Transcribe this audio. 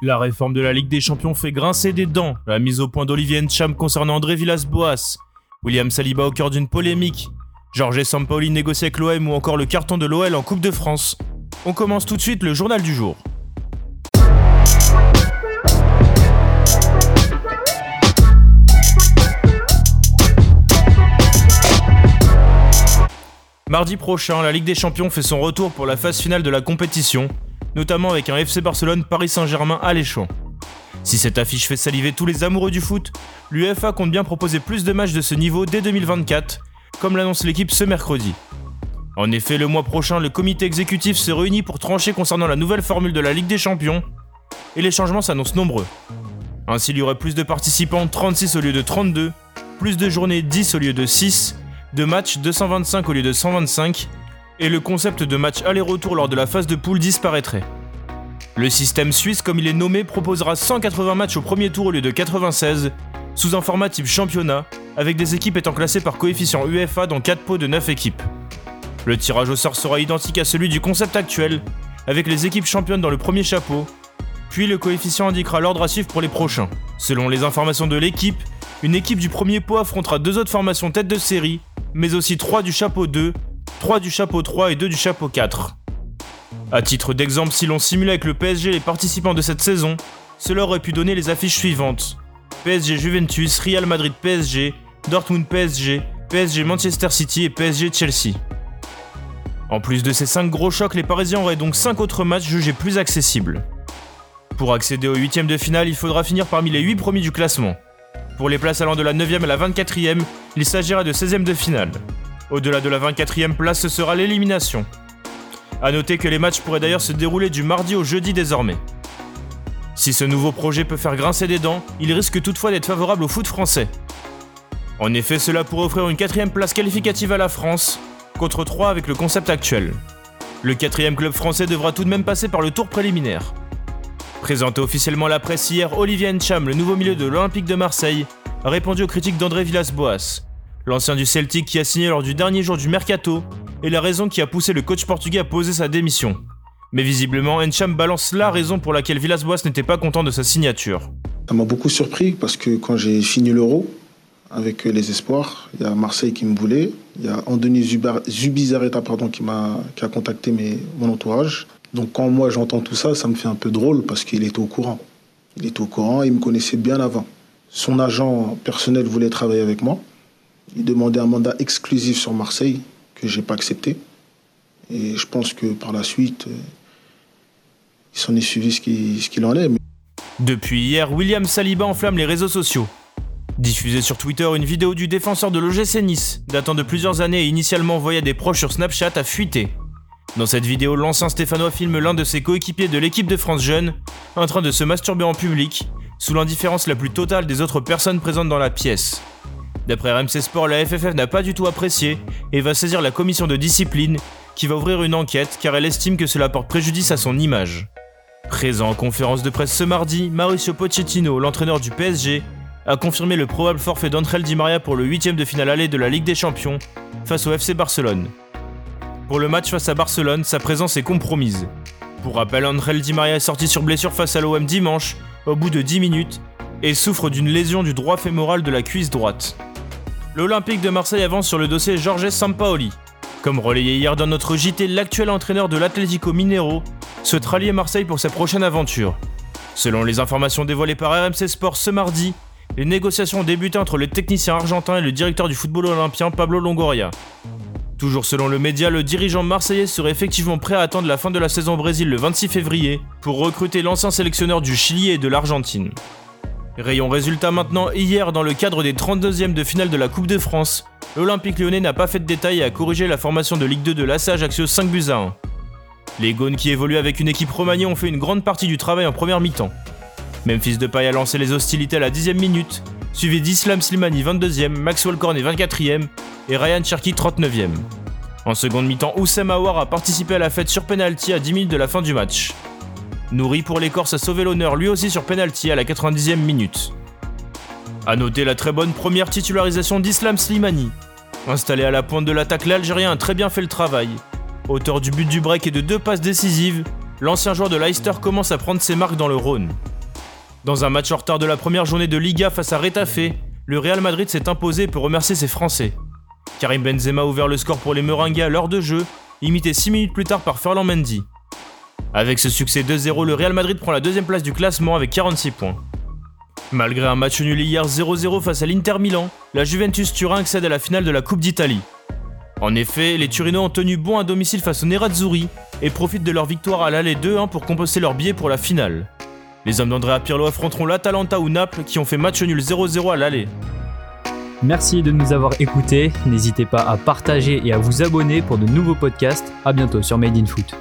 La réforme de la Ligue des Champions fait grincer des dents. La mise au point d'Olivier Ncham concernant André Villas-Boas. William Saliba au cœur d'une polémique. Georges Sampaoli négocie avec l'OM ou encore le carton de l'OL en Coupe de France. On commence tout de suite le journal du jour. Mardi prochain, la Ligue des Champions fait son retour pour la phase finale de la compétition, notamment avec un FC Barcelone Paris Saint-Germain alléchant. Si cette affiche fait saliver tous les amoureux du foot, l'UEFA compte bien proposer plus de matchs de ce niveau dès 2024, comme l'annonce l'équipe ce mercredi. En effet, le mois prochain, le comité exécutif se réunit pour trancher concernant la nouvelle formule de la Ligue des Champions, et les changements s'annoncent nombreux. Ainsi, il y aurait plus de participants, 36 au lieu de 32, plus de journées, 10 au lieu de 6, de matchs 225 au lieu de 125, et le concept de match aller-retour lors de la phase de poule disparaîtrait. Le système suisse, comme il est nommé, proposera 180 matchs au premier tour au lieu de 96, sous un format type championnat, avec des équipes étant classées par coefficient UEFA dans 4 pots de 9 équipes. Le tirage au sort sera identique à celui du concept actuel, avec les équipes championnes dans le premier chapeau, puis le coefficient indiquera l'ordre à suivre pour les prochains. Selon les informations de l'équipe, une équipe du premier pot affrontera deux autres formations tête de série, mais aussi 3 du chapeau 2, 3 du chapeau 3 et 2 du chapeau 4. A titre d'exemple, si l'on simulait avec le PSG les participants de cette saison, cela aurait pu donner les affiches suivantes. PSG Juventus, Real Madrid PSG, Dortmund PSG, PSG Manchester City et PSG Chelsea. En plus de ces 5 gros chocs, les Parisiens auraient donc 5 autres matchs jugés plus accessibles. Pour accéder au 8 de finale, il faudra finir parmi les 8 premiers du classement. Pour les places allant de la 9e à la 24e, il s'agira de 16e de finale. Au-delà de la 24e place, ce sera l'élimination. A noter que les matchs pourraient d'ailleurs se dérouler du mardi au jeudi désormais. Si ce nouveau projet peut faire grincer des dents, il risque toutefois d'être favorable au foot français. En effet, cela pourrait offrir une quatrième place qualificative à la France, contre 3 avec le concept actuel. Le quatrième club français devra tout de même passer par le tour préliminaire. Présenté officiellement à la presse hier, Olivier Ncham, le nouveau milieu de l'Olympique de Marseille, a répondu aux critiques d'André Villas-Boas, l'ancien du Celtic qui a signé lors du dernier jour du mercato, et la raison qui a poussé le coach portugais à poser sa démission. Mais visiblement, Ncham balance la raison pour laquelle Villas-Boas n'était pas content de sa signature. Ça m'a beaucoup surpris parce que quand j'ai fini l'Euro avec les Espoirs, il y a Marseille qui me voulait, il y a Andoni Zubizarreta pardon, qui, m'a, qui a contacté mon entourage. Donc quand moi j'entends tout ça, ça me fait un peu drôle parce qu'il était au courant. Il était au courant, il me connaissait bien avant. Son agent personnel voulait travailler avec moi. Il demandait un mandat exclusif sur Marseille que j'ai pas accepté. Et je pense que par la suite, euh, il s'en est suivi ce qu'il en est. Depuis hier, William Saliba enflamme les réseaux sociaux. Diffusé sur Twitter, une vidéo du défenseur de l'OGC Nice, datant de plusieurs années et initialement envoyée à des proches sur Snapchat, a fuité. Dans cette vidéo, l'ancien Stéphanois filme l'un de ses coéquipiers de l'équipe de France Jeune en train de se masturber en public, sous l'indifférence la plus totale des autres personnes présentes dans la pièce. D'après RMC Sport, la FFF n'a pas du tout apprécié et va saisir la commission de discipline qui va ouvrir une enquête car elle estime que cela porte préjudice à son image. Présent en conférence de presse ce mardi, Mauricio Pochettino, l'entraîneur du PSG, a confirmé le probable forfait d'André Di Maria pour le huitième de finale aller de la Ligue des Champions face au FC Barcelone. Pour le match face à Barcelone, sa présence est compromise. Pour rappel, André Di Maria est sorti sur blessure face à l'OM dimanche, au bout de 10 minutes, et souffre d'une lésion du droit fémoral de la cuisse droite. L'Olympique de Marseille avance sur le dossier Jorge Sampaoli. Comme relayé hier dans notre JT, l'actuel entraîneur de l'Atlético Minero souhaite rallier Marseille pour sa prochaine aventure. Selon les informations dévoilées par RMC Sport ce mardi, les négociations ont débuté entre le technicien argentin et le directeur du football olympien Pablo Longoria. Toujours selon le média, le dirigeant marseillais serait effectivement prêt à attendre la fin de la saison au Brésil le 26 février pour recruter l'ancien sélectionneur du Chili et de l'Argentine. Rayon résultat maintenant, hier dans le cadre des 32e de finale de la Coupe de France, l'Olympique lyonnais n'a pas fait de détails et a corrigé la formation de Ligue 2 de l'ASA Ajaccio 5 buts à 1. Les Gaunes qui évoluent avec une équipe remaniée ont fait une grande partie du travail en première mi-temps. Memphis Depay a lancé les hostilités à la 10e minute, suivi d'Islam Slimani 22e, Maxwell Cornet 24e et Ryan Cherky 39e. En seconde mi-temps, Oussem Aouar a participé à la fête sur penalty à 10 minutes de la fin du match. Nourri pour les Corses a sauvé l'honneur lui aussi sur penalty à la 90e minute. A noter la très bonne première titularisation d'Islam Slimani. Installé à la pointe de l'attaque, l'Algérien a très bien fait le travail. Auteur du but du break et de deux passes décisives, l'ancien joueur de Leicester commence à prendre ses marques dans le Rhône. Dans un match en retard de la première journée de Liga face à Retafe, le Real Madrid s'est imposé pour remercier ses Français. Karim Benzema a ouvert le score pour les Meringues à l'heure de jeu, imité 6 minutes plus tard par Ferland Mendy. Avec ce succès 2-0, le Real Madrid prend la deuxième place du classement avec 46 points. Malgré un match nul hier 0-0 face à l'Inter Milan, la Juventus Turin accède à la finale de la Coupe d'Italie. En effet, les Turinois ont tenu bon à domicile face aux Nerazzurri et profitent de leur victoire à l'aller 2-1 pour composter leur billet pour la finale. Les hommes d'Andrea Pirlo affronteront l'Atalanta ou Naples qui ont fait match nul 0-0 à l'aller. Merci de nous avoir écoutés. N'hésitez pas à partager et à vous abonner pour de nouveaux podcasts. A bientôt sur Made in Foot.